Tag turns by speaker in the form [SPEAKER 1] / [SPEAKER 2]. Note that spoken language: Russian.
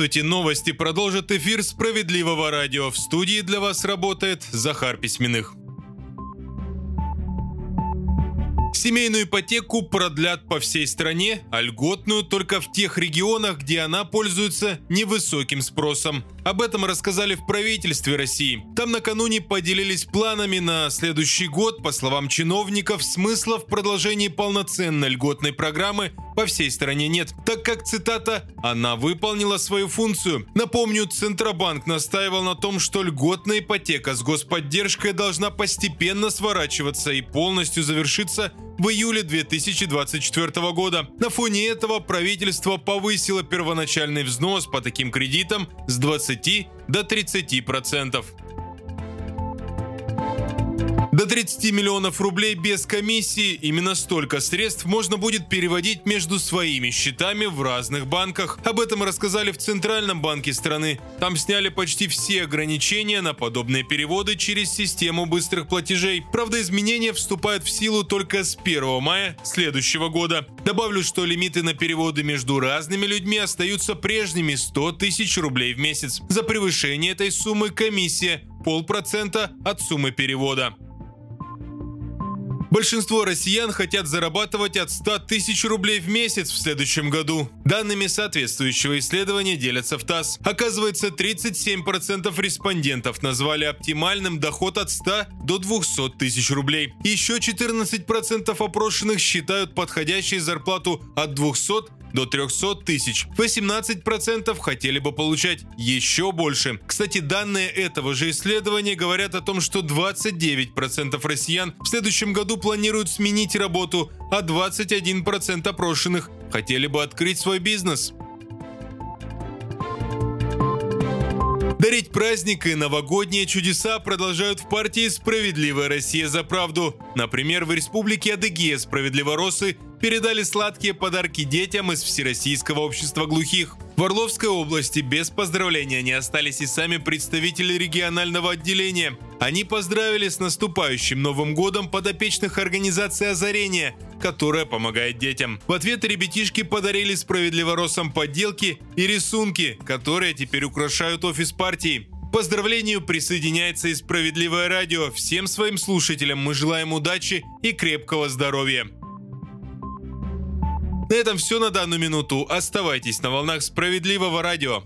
[SPEAKER 1] Здравствуйте, новости продолжат эфир справедливого радио. В студии для вас работает Захар Письменных. Семейную ипотеку продлят по всей стране, а льготную только в тех регионах, где она пользуется невысоким спросом. Об этом рассказали в правительстве России. Там накануне поделились планами на следующий год. По словам чиновников, смысла в продолжении полноценной льготной программы по всей стране нет, так как, цитата, «она выполнила свою функцию». Напомню, Центробанк настаивал на том, что льготная ипотека с господдержкой должна постепенно сворачиваться и полностью завершиться в июле 2024 года. На фоне этого правительство повысило первоначальный взнос по таким кредитам с 20 до 30 процентов. До 30 миллионов рублей без комиссии именно столько средств можно будет переводить между своими счетами в разных банках. Об этом рассказали в Центральном банке страны. Там сняли почти все ограничения на подобные переводы через систему быстрых платежей. Правда, изменения вступают в силу только с 1 мая следующего года. Добавлю, что лимиты на переводы между разными людьми остаются прежними 100 тысяч рублей в месяц. За превышение этой суммы комиссия полпроцента от суммы перевода. Большинство россиян хотят зарабатывать от 100 тысяч рублей в месяц в следующем году. Данными соответствующего исследования делятся в ТАСС. Оказывается, 37% респондентов назвали оптимальным доход от 100 до 200 тысяч рублей. Еще 14% опрошенных считают подходящей зарплату от 200 до 300 тысяч. 18% хотели бы получать еще больше. Кстати, данные этого же исследования говорят о том, что 29% россиян в следующем году планируют сменить работу, а 21% опрошенных хотели бы открыть свой бизнес. Дарить праздник и новогодние чудеса продолжают в партии «Справедливая Россия за правду». Например, в республике Адыгея справедливоросы передали сладкие подарки детям из Всероссийского общества глухих. В Орловской области без поздравления не остались и сами представители регионального отделения. Они поздравили с наступающим Новым годом подопечных организации «Озарение», которая помогает детям. В ответ ребятишки подарили справедливоросам подделки и рисунки, которые теперь украшают офис партии. К поздравлению присоединяется и «Справедливое радио». Всем своим слушателям мы желаем удачи и крепкого здоровья. На этом все на данную минуту. Оставайтесь на волнах справедливого радио.